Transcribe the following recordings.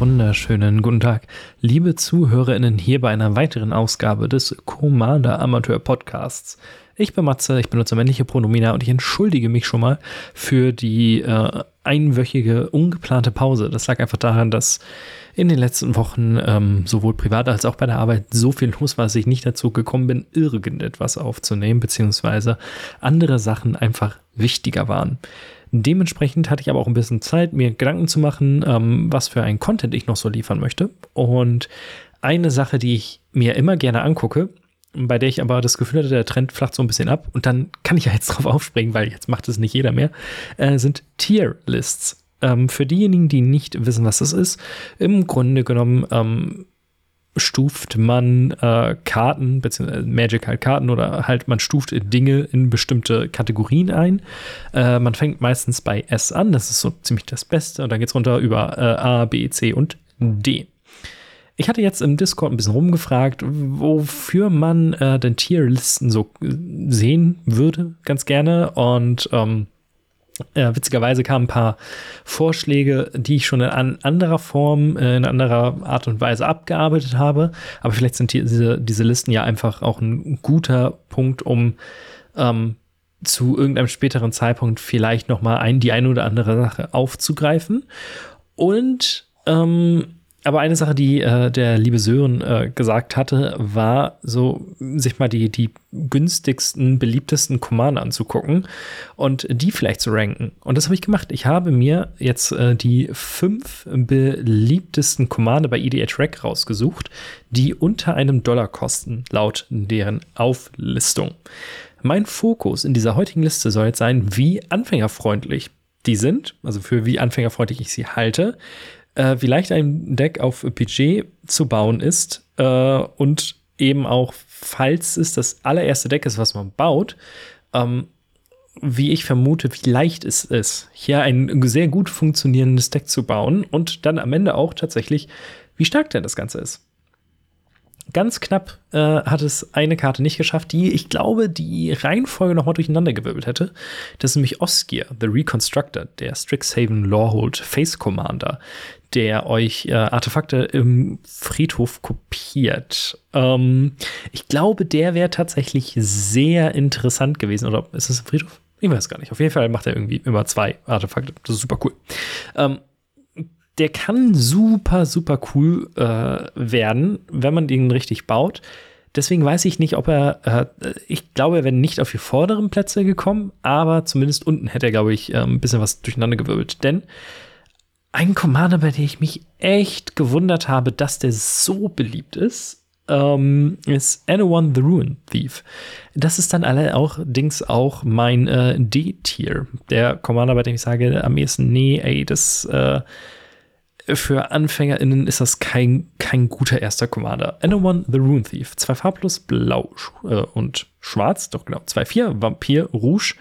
wunderschönen guten Tag, liebe ZuhörerInnen, hier bei einer weiteren Ausgabe des Commander Amateur Podcasts. Ich bin Matze, ich benutze männliche Pronomina und ich entschuldige mich schon mal für die äh, einwöchige ungeplante Pause. Das lag einfach daran, dass in den letzten Wochen ähm, sowohl privat als auch bei der Arbeit so viel los war, dass ich nicht dazu gekommen bin, irgendetwas aufzunehmen, beziehungsweise andere Sachen einfach wichtiger waren. Dementsprechend hatte ich aber auch ein bisschen Zeit, mir Gedanken zu machen, ähm, was für ein Content ich noch so liefern möchte. Und eine Sache, die ich mir immer gerne angucke, bei der ich aber das Gefühl hatte, der Trend flacht so ein bisschen ab und dann kann ich ja jetzt drauf aufspringen, weil jetzt macht es nicht jeder mehr, äh, sind Tier-Lists. Ähm, für diejenigen, die nicht wissen, was das ist, im Grunde genommen ähm, stuft man äh, Karten, beziehungsweise Magic halt Karten oder halt man stuft Dinge in bestimmte Kategorien ein. Äh, man fängt meistens bei S an, das ist so ziemlich das Beste, und dann geht es runter über äh, A, B, C und D. Ich hatte jetzt im Discord ein bisschen rumgefragt, wofür man äh, denn Tierlisten so sehen würde, ganz gerne. Und ähm, äh, witzigerweise kamen ein paar Vorschläge, die ich schon in an anderer Form, äh, in anderer Art und Weise abgearbeitet habe. Aber vielleicht sind die, diese, diese Listen ja einfach auch ein guter Punkt, um ähm, zu irgendeinem späteren Zeitpunkt vielleicht noch mal ein, die eine oder andere Sache aufzugreifen. Und ähm, aber eine Sache, die äh, der liebe Sören äh, gesagt hatte, war so, sich mal die, die günstigsten, beliebtesten Commander anzugucken und die vielleicht zu ranken. Und das habe ich gemacht. Ich habe mir jetzt äh, die fünf beliebtesten Commander bei EDH Rack rausgesucht, die unter einem Dollar kosten, laut deren Auflistung. Mein Fokus in dieser heutigen Liste soll jetzt sein, wie anfängerfreundlich die sind, also für wie anfängerfreundlich ich sie halte, äh, wie leicht ein Deck auf Budget zu bauen ist äh, und eben auch, falls es das allererste Deck ist, was man baut, ähm, wie ich vermute, wie leicht es ist, hier ein sehr gut funktionierendes Deck zu bauen und dann am Ende auch tatsächlich, wie stark denn das Ganze ist. Ganz knapp äh, hat es eine Karte nicht geschafft, die ich glaube, die Reihenfolge nochmal durcheinandergewirbelt hätte. Das ist nämlich Oskia, The Reconstructor, der Strixhaven Lawhold Face Commander, der euch äh, Artefakte im Friedhof kopiert. Ähm, ich glaube, der wäre tatsächlich sehr interessant gewesen. Oder ist es ein Friedhof? Ich weiß gar nicht. Auf jeden Fall macht er irgendwie immer zwei Artefakte. Das ist super cool. Ähm, der kann super, super cool äh, werden, wenn man den richtig baut. Deswegen weiß ich nicht, ob er, äh, ich glaube, er wäre nicht auf die vorderen Plätze gekommen, aber zumindest unten hätte er, glaube ich, äh, ein bisschen was durcheinandergewirbelt. Denn ein Commander, bei dem ich mich echt gewundert habe, dass der so beliebt ist, ähm, ist Anyone the Ruin Thief. Das ist dann allerdings auch mein äh, D-Tier. Der Commander, bei dem ich sage am ehesten, nee, ey, das äh, für AnfängerInnen ist das kein, kein guter erster Commander. Anyone the Rune Thief. Zwei farblos, blau äh, und schwarz, doch genau, zwei, vier, Vampir, Rouge.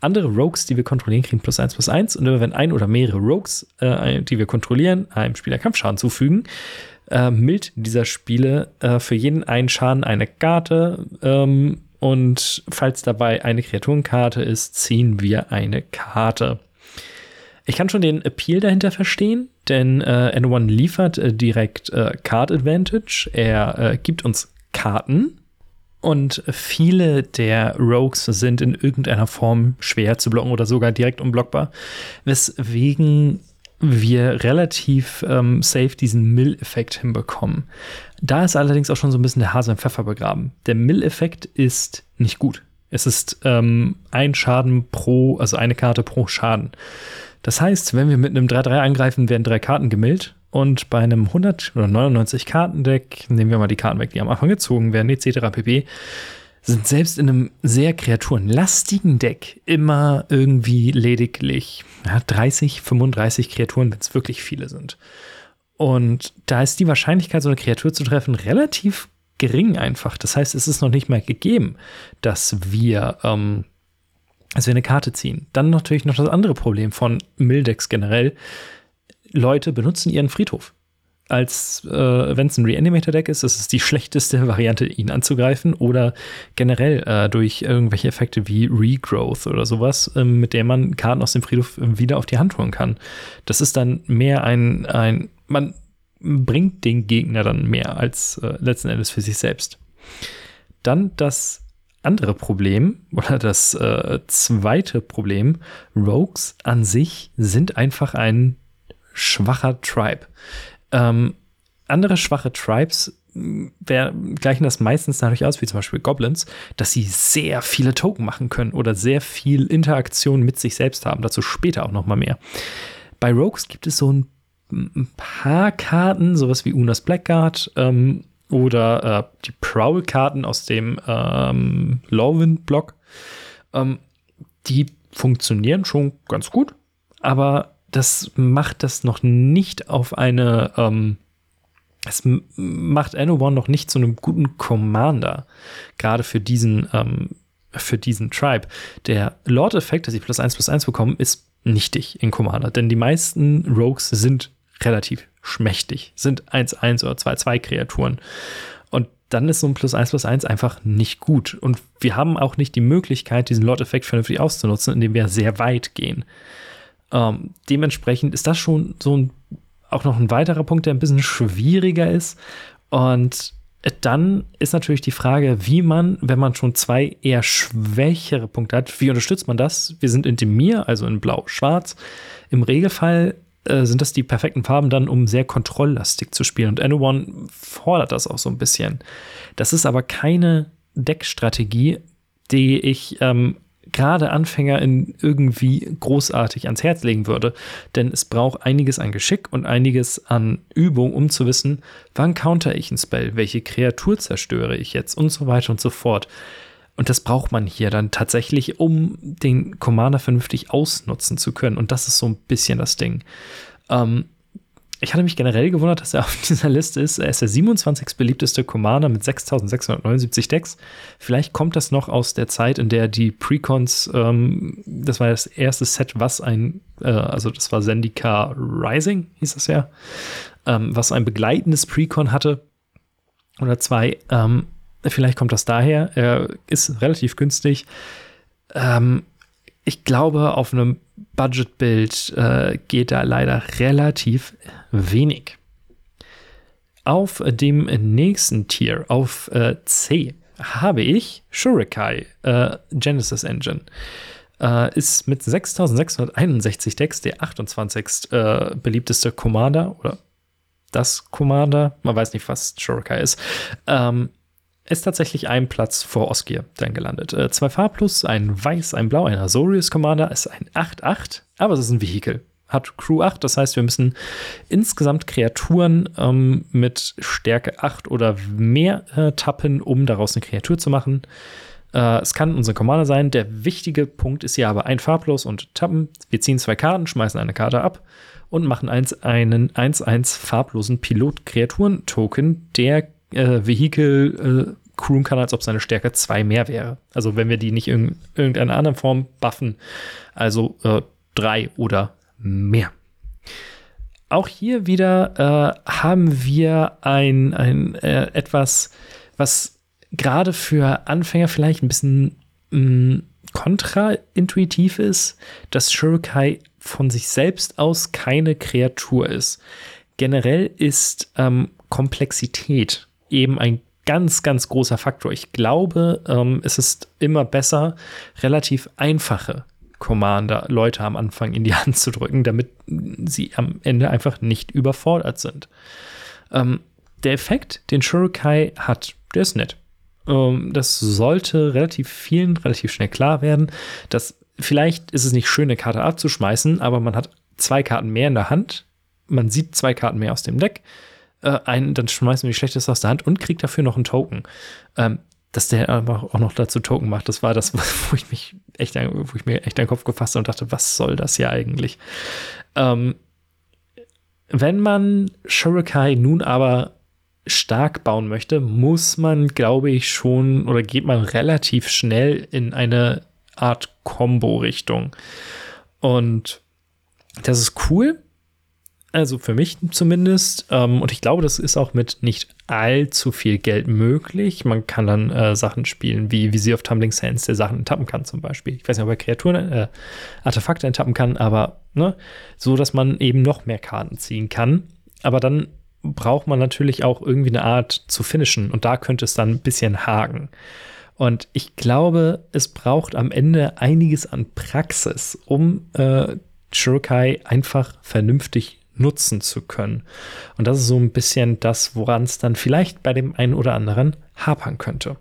Andere Rogues, die wir kontrollieren, kriegen plus eins, plus eins. Und wenn ein oder mehrere Rogues, äh, die wir kontrollieren, einem Spieler Kampfschaden zufügen, äh, mild dieser Spiele äh, für jeden einen Schaden eine Karte. Ähm, und falls dabei eine Kreaturenkarte ist, ziehen wir eine Karte. Ich kann schon den Appeal dahinter verstehen, denn äh, N1 liefert äh, direkt äh, Card Advantage. Er äh, gibt uns Karten und viele der Rogues sind in irgendeiner Form schwer zu blocken oder sogar direkt unblockbar, weswegen wir relativ ähm, safe diesen Mill-Effekt hinbekommen. Da ist allerdings auch schon so ein bisschen der Hase im Pfeffer begraben. Der Mill-Effekt ist nicht gut. Es ist ähm, ein Schaden pro, also eine Karte pro Schaden. Das heißt, wenn wir mit einem 3-3 angreifen, werden drei Karten gemillt. Und bei einem 100 oder 99 Kartendeck, nehmen wir mal die Karten weg, die am Anfang gezogen werden, etc. pp., sind selbst in einem sehr kreaturenlastigen Deck immer irgendwie lediglich ja, 30, 35 Kreaturen, wenn es wirklich viele sind. Und da ist die Wahrscheinlichkeit, so eine Kreatur zu treffen, relativ gering einfach. Das heißt, es ist noch nicht mal gegeben, dass wir, ähm, dass wir eine Karte ziehen. Dann natürlich noch das andere Problem von Mildex generell. Leute benutzen ihren Friedhof als äh, wenn es ein Reanimator-Deck ist, ist es die schlechteste Variante, ihn anzugreifen oder generell äh, durch irgendwelche Effekte wie Regrowth oder sowas, äh, mit der man Karten aus dem Friedhof wieder auf die Hand holen kann. Das ist dann mehr ein, ein man bringt den Gegner dann mehr als äh, letzten Endes für sich selbst. Dann das andere Problem oder das äh, zweite Problem, Rogues an sich sind einfach ein schwacher Tribe. Ähm, andere schwache Tribes wär, gleichen das meistens dadurch aus, wie zum Beispiel Goblins, dass sie sehr viele Token machen können oder sehr viel Interaktion mit sich selbst haben. Dazu später auch noch mal mehr. Bei Rogues gibt es so ein, ein paar Karten, sowas wie Unas Blackguard ähm, oder äh, die Prowl-Karten aus dem ähm, Lowwind-Block. Ähm, die funktionieren schon ganz gut, aber das macht das noch nicht auf eine, ähm, es macht One noch nicht zu einem guten Commander, gerade für diesen, ähm, für diesen Tribe. Der Lord-Effekt, dass sie plus 1 plus 1 bekommen, ist nichtig in Commander, denn die meisten Rogues sind relativ schmächtig, sind 1-1 oder 2-2 Kreaturen. Und dann ist so ein plus 1 plus 1 einfach nicht gut. Und wir haben auch nicht die Möglichkeit, diesen Lord-Effekt vernünftig auszunutzen, indem wir sehr weit gehen. Ähm, dementsprechend ist das schon so ein, auch noch ein weiterer Punkt, der ein bisschen schwieriger ist. Und dann ist natürlich die Frage, wie man, wenn man schon zwei eher schwächere Punkte hat, wie unterstützt man das? Wir sind in dem Mir, also in Blau-Schwarz. Im Regelfall äh, sind das die perfekten Farben dann, um sehr kontrolllastig zu spielen. Und N1 fordert das auch so ein bisschen. Das ist aber keine Deckstrategie, die ich ähm, gerade Anfänger in irgendwie großartig ans Herz legen würde. Denn es braucht einiges an Geschick und einiges an Übung, um zu wissen, wann counter ich ein Spell, welche Kreatur zerstöre ich jetzt und so weiter und so fort. Und das braucht man hier dann tatsächlich, um den Commander vernünftig ausnutzen zu können. Und das ist so ein bisschen das Ding. Ähm, ich hatte mich generell gewundert, dass er auf dieser Liste ist. Er ist der 27. beliebteste Commander mit 6679 Decks. Vielleicht kommt das noch aus der Zeit, in der die Precons, ähm, das war das erste Set, was ein, äh, also das war Zendikar Rising, hieß das ja, ähm, was ein begleitendes Precon hatte. Oder zwei. Ähm, vielleicht kommt das daher. Er ist relativ günstig. Ähm, ich glaube, auf einem Budgetbild äh, geht da leider relativ wenig. Auf dem nächsten Tier, auf äh, C, habe ich Shurikai äh, Genesis Engine. Äh, ist mit 6661 Decks der 28. Äh, beliebteste Commander oder das Commander. Man weiß nicht, was Shurikai ist. Ähm, ist tatsächlich ein Platz vor Oskir dann gelandet. Äh, zwei Farbplus, ein Weiß, ein Blau, ein Azorius Commander ist ein 8-8, aber es ist ein Vehikel. Hat Crew 8, das heißt, wir müssen insgesamt Kreaturen ähm, mit Stärke 8 oder mehr äh, tappen, um daraus eine Kreatur zu machen. Äh, es kann unser Commander sein. Der wichtige Punkt ist hier aber ein Farblos und tappen. Wir ziehen zwei Karten, schmeißen eine Karte ab und machen eins, einen 1-1 farblosen Pilot-Kreaturen-Token, der äh, Vehikel äh, crewen kann, als ob seine Stärke 2 mehr wäre. Also wenn wir die nicht in irgendeiner anderen Form buffen, also 3 äh, oder mehr. Auch hier wieder äh, haben wir ein, ein äh, etwas, was gerade für Anfänger vielleicht ein bisschen mm, kontraintuitiv ist, dass Shurikai von sich selbst aus keine Kreatur ist. Generell ist ähm, Komplexität eben ein ganz, ganz großer Faktor. Ich glaube, ähm, es ist immer besser, relativ einfache Commander Leute am Anfang in die Hand zu drücken, damit sie am Ende einfach nicht überfordert sind. Ähm, der Effekt, den Shurikai hat, der ist nett. Ähm, das sollte relativ vielen relativ schnell klar werden, dass vielleicht ist es nicht schön, eine Karte abzuschmeißen, aber man hat zwei Karten mehr in der Hand. Man sieht zwei Karten mehr aus dem Deck äh, ein, dann schmeißt mir die Schlechteste aus der Hand und kriegt dafür noch einen Token. Ähm, dass der einfach auch noch dazu Token macht, das war das, wo ich mich echt, wo ich mir echt den Kopf gefasst habe und dachte, was soll das hier eigentlich? Ähm, Wenn man Shurikai nun aber stark bauen möchte, muss man, glaube ich, schon oder geht man relativ schnell in eine Art Combo-Richtung. Und das ist cool. Also für mich zumindest. Ähm, und ich glaube, das ist auch mit nicht allzu viel Geld möglich. Man kann dann äh, Sachen spielen, wie Visier of Tumbling Sands, der Sachen enttappen kann zum Beispiel. Ich weiß nicht, ob er Kreaturen, äh, Artefakte enttappen kann, aber ne, so, dass man eben noch mehr Karten ziehen kann. Aber dann braucht man natürlich auch irgendwie eine Art zu finishen und da könnte es dann ein bisschen haken. Und ich glaube, es braucht am Ende einiges an Praxis, um äh, Shirokai einfach vernünftig nutzen zu können. Und das ist so ein bisschen das, woran es dann vielleicht bei dem einen oder anderen hapern könnte.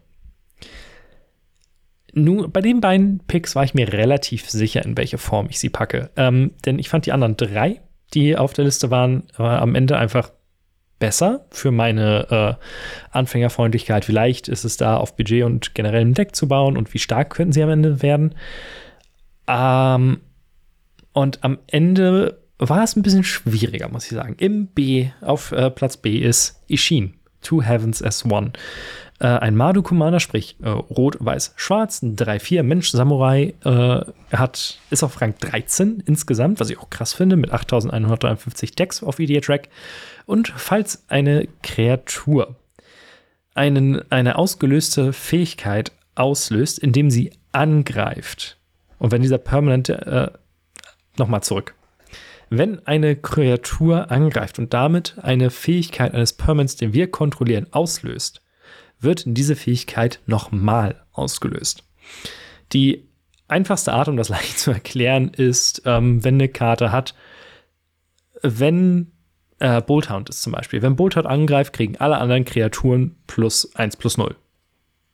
Nun, bei den beiden Picks war ich mir relativ sicher, in welche Form ich sie packe. Ähm, denn ich fand die anderen drei, die auf der Liste waren, äh, am Ende einfach besser für meine äh, Anfängerfreundlichkeit. Vielleicht ist es da auf Budget und generell ein Deck zu bauen und wie stark könnten sie am Ende werden. Ähm, und am Ende war es ein bisschen schwieriger, muss ich sagen. Im B, auf äh, Platz B ist Ishin, Two Heavens as One. Äh, ein Madu-Commander, sprich äh, Rot, Weiß, Schwarz, 3-4 Mensch-Samurai, äh, hat, ist auf Rang 13 insgesamt, was ich auch krass finde, mit 8153 Decks auf EDA-Track. Und falls eine Kreatur einen, eine ausgelöste Fähigkeit auslöst, indem sie angreift, und wenn dieser permanente, äh, nochmal zurück, wenn eine Kreatur angreift und damit eine Fähigkeit eines Permanents, den wir kontrollieren, auslöst, wird diese Fähigkeit nochmal ausgelöst. Die einfachste Art, um das leicht zu erklären, ist, ähm, wenn eine Karte hat, wenn äh, Bolthound ist zum Beispiel. Wenn Bolthound angreift, kriegen alle anderen Kreaturen plus 1 plus 0.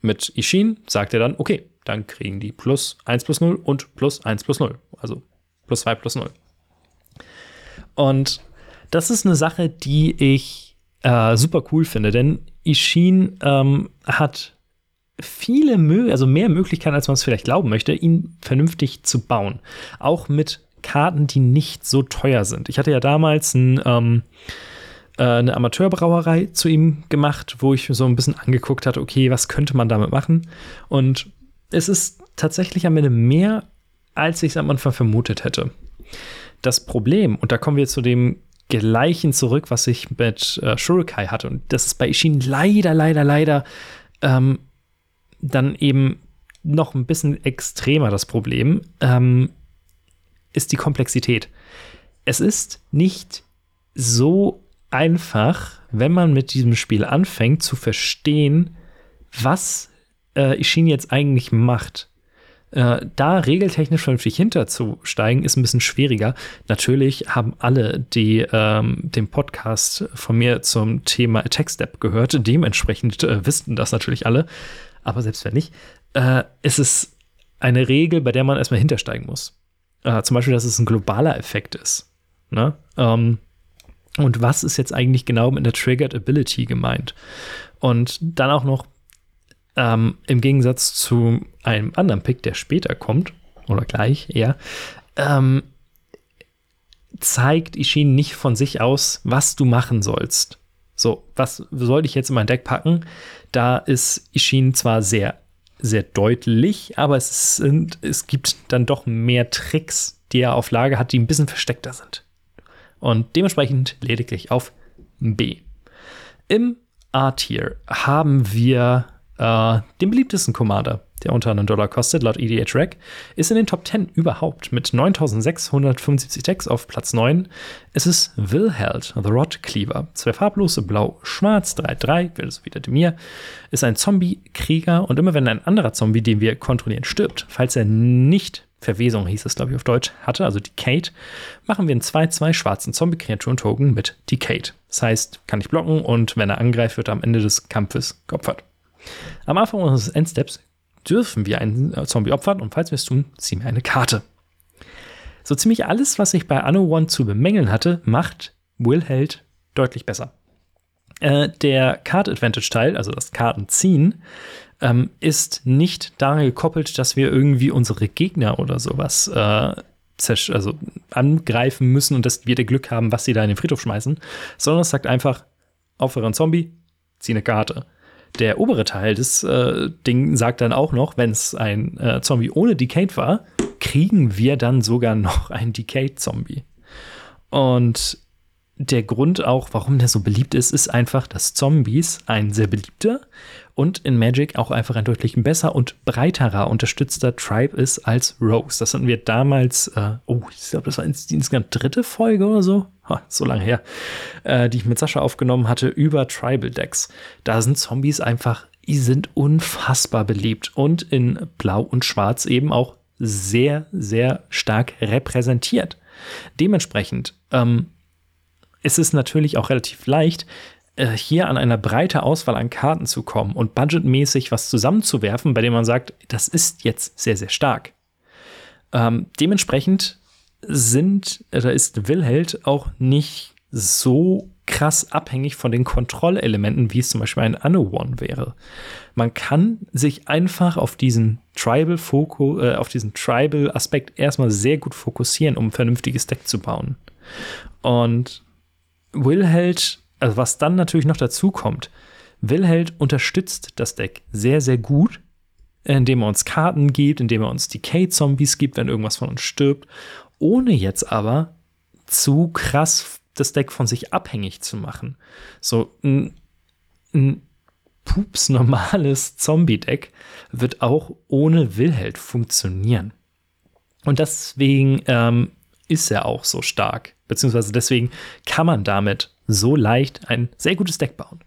Mit Ishin sagt er dann, okay, dann kriegen die plus 1 plus 0 und plus 1 plus 0. Also plus 2 plus 0. Und das ist eine Sache, die ich äh, super cool finde, denn Ishin ähm, hat viele, Mö also mehr Möglichkeiten, als man es vielleicht glauben möchte, ihn vernünftig zu bauen. Auch mit Karten, die nicht so teuer sind. Ich hatte ja damals ein, ähm, äh, eine Amateurbrauerei zu ihm gemacht, wo ich so ein bisschen angeguckt hatte, okay, was könnte man damit machen? Und es ist tatsächlich am Ende mehr, als ich es am Anfang vermutet hätte. Das Problem, und da kommen wir zu dem gleichen zurück, was ich mit äh, Shurikai hatte, und das ist bei Ishin leider, leider, leider ähm, dann eben noch ein bisschen extremer das Problem, ähm, ist die Komplexität. Es ist nicht so einfach, wenn man mit diesem Spiel anfängt, zu verstehen, was äh, Ishin jetzt eigentlich macht. Äh, da regeltechnisch vernünftig hinterzusteigen, ist ein bisschen schwieriger. Natürlich haben alle, die ähm, den Podcast von mir zum Thema Attack Step gehört, dementsprechend äh, wissen das natürlich alle. Aber selbst wenn nicht, äh, ist es eine Regel, bei der man erstmal hintersteigen muss. Äh, zum Beispiel, dass es ein globaler Effekt ist. Ne? Ähm, und was ist jetzt eigentlich genau mit der Triggered Ability gemeint? Und dann auch noch ähm, Im Gegensatz zu einem anderen Pick, der später kommt, oder gleich eher, ähm, zeigt Ishin nicht von sich aus, was du machen sollst. So, was soll ich jetzt in mein Deck packen? Da ist Ishin zwar sehr, sehr deutlich, aber es, sind, es gibt dann doch mehr Tricks, die er auf Lage hat, die ein bisschen versteckter sind. Und dementsprechend lediglich auf B. Im A-Tier haben wir äh, den beliebtesten Commander, der unter einen Dollar kostet, laut EDH Rack, ist in den Top 10 überhaupt mit 9675 Decks auf Platz 9. Es ist Wilheld, The Rod Cleaver. Zwei farblose, blau, schwarz, 3-3, wird es wieder mir, ist ein Zombie-Krieger und immer wenn ein anderer Zombie, den wir kontrollieren, stirbt, falls er nicht Verwesung hieß es, glaube ich, auf Deutsch, hatte, also Decade, machen wir einen 2-2 schwarzen Zombie-Kreaturen-Token mit Decade. Das heißt, kann ich blocken und wenn er angreift, wird er am Ende des Kampfes geopfert. Am Anfang unseres Endsteps dürfen wir einen Zombie opfern und falls wir es tun, ziehen wir eine Karte. So ziemlich alles, was ich bei Anno One zu bemängeln hatte, macht Will Held deutlich besser. Äh, der Card Advantage Teil, also das Kartenziehen, ähm, ist nicht daran gekoppelt, dass wir irgendwie unsere Gegner oder sowas äh, also angreifen müssen und dass wir das Glück haben, was sie da in den Friedhof schmeißen, sondern es sagt einfach, Aufhörer Zombie, zieh eine Karte. Der obere Teil des äh, Ding sagt dann auch noch, wenn es ein äh, Zombie ohne Decayed war, kriegen wir dann sogar noch einen Decayed-Zombie. Und der Grund auch, warum der so beliebt ist, ist einfach, dass Zombies ein sehr beliebter und in Magic auch einfach ein deutlich besser und breiterer unterstützter Tribe ist als Rose. Das hatten wir damals, äh, oh, ich glaube, das war insgesamt dritte Folge oder so, ha, so lange her, äh, die ich mit Sascha aufgenommen hatte über Tribal Decks. Da sind Zombies einfach, die sind unfassbar beliebt und in Blau und Schwarz eben auch sehr, sehr stark repräsentiert. Dementsprechend ähm, ist es natürlich auch relativ leicht, hier an einer breite Auswahl an Karten zu kommen und budgetmäßig was zusammenzuwerfen, bei dem man sagt, das ist jetzt sehr, sehr stark. Ähm, dementsprechend sind, da ist Wilheld auch nicht so krass abhängig von den Kontrollelementen, wie es zum Beispiel ein One wäre. Man kann sich einfach auf diesen Tribal Fokus, äh, auf diesen Tribal Aspekt erstmal sehr gut fokussieren, um ein vernünftiges Deck zu bauen. Und Wilheld, also was dann natürlich noch dazu kommt, Wilheld unterstützt das Deck sehr, sehr gut, indem er uns Karten gibt, indem er uns Decay-Zombies gibt, wenn irgendwas von uns stirbt, ohne jetzt aber zu krass das Deck von sich abhängig zu machen. So ein, ein pups normales Zombie-Deck wird auch ohne Wilheld funktionieren. Und deswegen ähm, ist er auch so stark. Beziehungsweise deswegen kann man damit so leicht ein sehr gutes Deck bauen.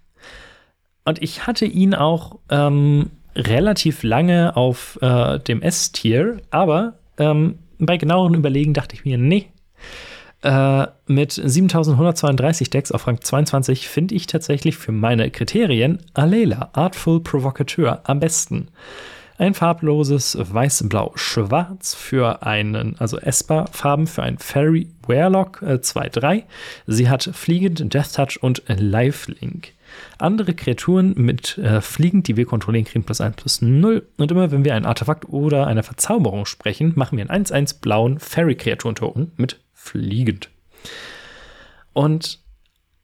Und ich hatte ihn auch ähm, relativ lange auf äh, dem S-Tier, aber ähm, bei genaueren Überlegen dachte ich mir, nee, äh, mit 7132 Decks auf Rang 22 finde ich tatsächlich für meine Kriterien Alela, Artful Provocateur, am besten. Ein farbloses Weiß-Blau-Schwarz für einen, also Esper-Farben für ein Fairy Warlock äh, 2-3. Sie hat Fliegend, Death Touch und Lifelink. Andere Kreaturen mit äh, Fliegend, die wir kontrollieren, kriegen plus 1 plus 0. Und immer wenn wir ein Artefakt oder eine Verzauberung sprechen, machen wir einen 1-1 blauen Fairy-Kreaturen-Token mit Fliegend. Und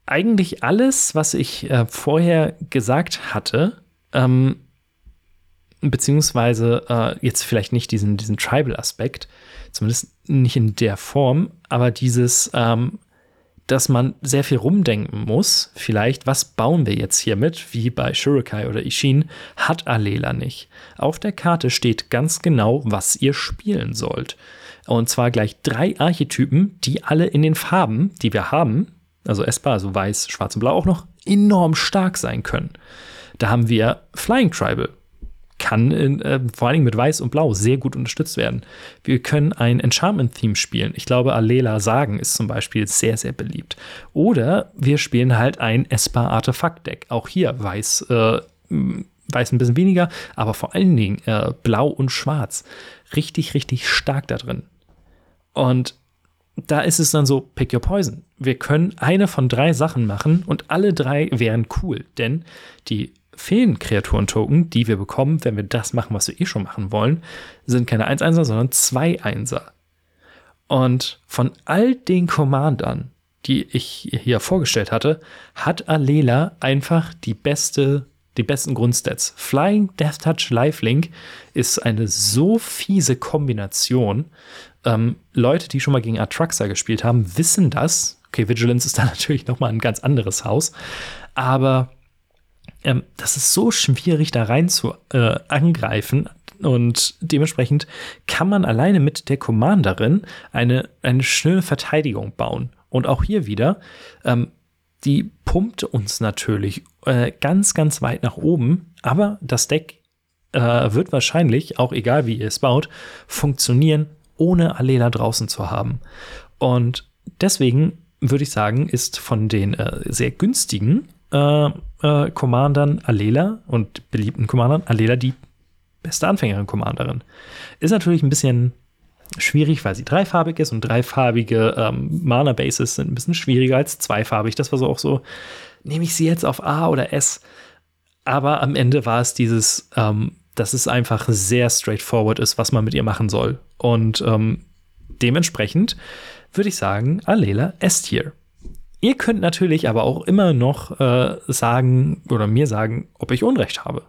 eigentlich alles, was ich äh, vorher gesagt hatte, ähm, beziehungsweise äh, jetzt vielleicht nicht diesen, diesen Tribal-Aspekt, zumindest nicht in der Form, aber dieses, ähm, dass man sehr viel rumdenken muss, vielleicht, was bauen wir jetzt hier mit, wie bei Shurikai oder Ishin, hat Alela nicht. Auf der Karte steht ganz genau, was ihr spielen sollt. Und zwar gleich drei Archetypen, die alle in den Farben, die wir haben, also Espa, also weiß, schwarz und blau auch noch, enorm stark sein können. Da haben wir Flying Tribal, kann in, äh, vor allen Dingen mit Weiß und Blau sehr gut unterstützt werden. Wir können ein Enchantment-Theme spielen. Ich glaube, Alela Sagen ist zum Beispiel sehr, sehr beliebt. Oder wir spielen halt ein Esper-Artefakt-Deck. Auch hier Weiß, äh, Weiß ein bisschen weniger, aber vor allen Dingen äh, Blau und Schwarz. Richtig, richtig stark da drin. Und da ist es dann so, pick your poison. Wir können eine von drei Sachen machen und alle drei wären cool, denn die Feenkreaturen-Token, die wir bekommen, wenn wir das machen, was wir eh schon machen wollen, sind keine 1-1er, sondern 2-1er. Und von all den Commandern, die ich hier vorgestellt hatte, hat Alela einfach die beste, die besten Grundstats. Flying, Death Touch, Lifelink ist eine so fiese Kombination. Ähm, Leute, die schon mal gegen Atraxa gespielt haben, wissen das. Okay, Vigilance ist da natürlich noch mal ein ganz anderes Haus. Aber ähm, das ist so schwierig, da rein zu äh, angreifen. Und dementsprechend kann man alleine mit der Commanderin eine, eine schöne Verteidigung bauen. Und auch hier wieder, ähm, die pumpt uns natürlich äh, ganz, ganz weit nach oben. Aber das Deck äh, wird wahrscheinlich, auch egal wie ihr es baut, funktionieren, ohne Alela draußen zu haben. Und deswegen würde ich sagen, ist von den äh, sehr günstigen äh, äh, Commandern Alela und beliebten Commandern Alela die beste Anfängerin-Commanderin. Ist natürlich ein bisschen schwierig, weil sie dreifarbig ist und dreifarbige ähm, Mana-Bases sind ein bisschen schwieriger als zweifarbig. Das war so auch so, nehme ich sie jetzt auf A oder S? Aber am Ende war es dieses, ähm, dass es einfach sehr straightforward ist, was man mit ihr machen soll. Und ähm, dementsprechend würde ich sagen, Alela S-Tier. Ihr könnt natürlich aber auch immer noch äh, sagen oder mir sagen, ob ich Unrecht habe.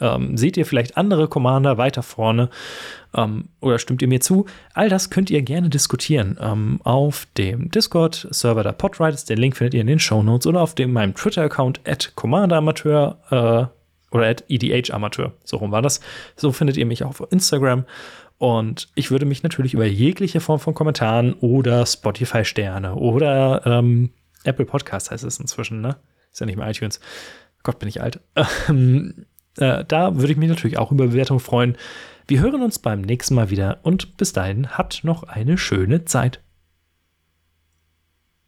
Ähm, seht ihr vielleicht andere Commander weiter vorne ähm, oder stimmt ihr mir zu? All das könnt ihr gerne diskutieren ähm, auf dem Discord-Server der Podriders. Den Link findet ihr in den Show Notes oder auf dem, meinem Twitter-Account at CommanderAmateur äh, oder at EDHAmateur. So rum war das. So findet ihr mich auch auf Instagram. Und ich würde mich natürlich über jegliche Form von Kommentaren oder Spotify-Sterne oder ähm, Apple Podcast heißt es inzwischen, ne? Ist ja nicht mehr iTunes. Gott, bin ich alt. Ähm, äh, da würde ich mich natürlich auch über Bewertungen freuen. Wir hören uns beim nächsten Mal wieder und bis dahin habt noch eine schöne Zeit.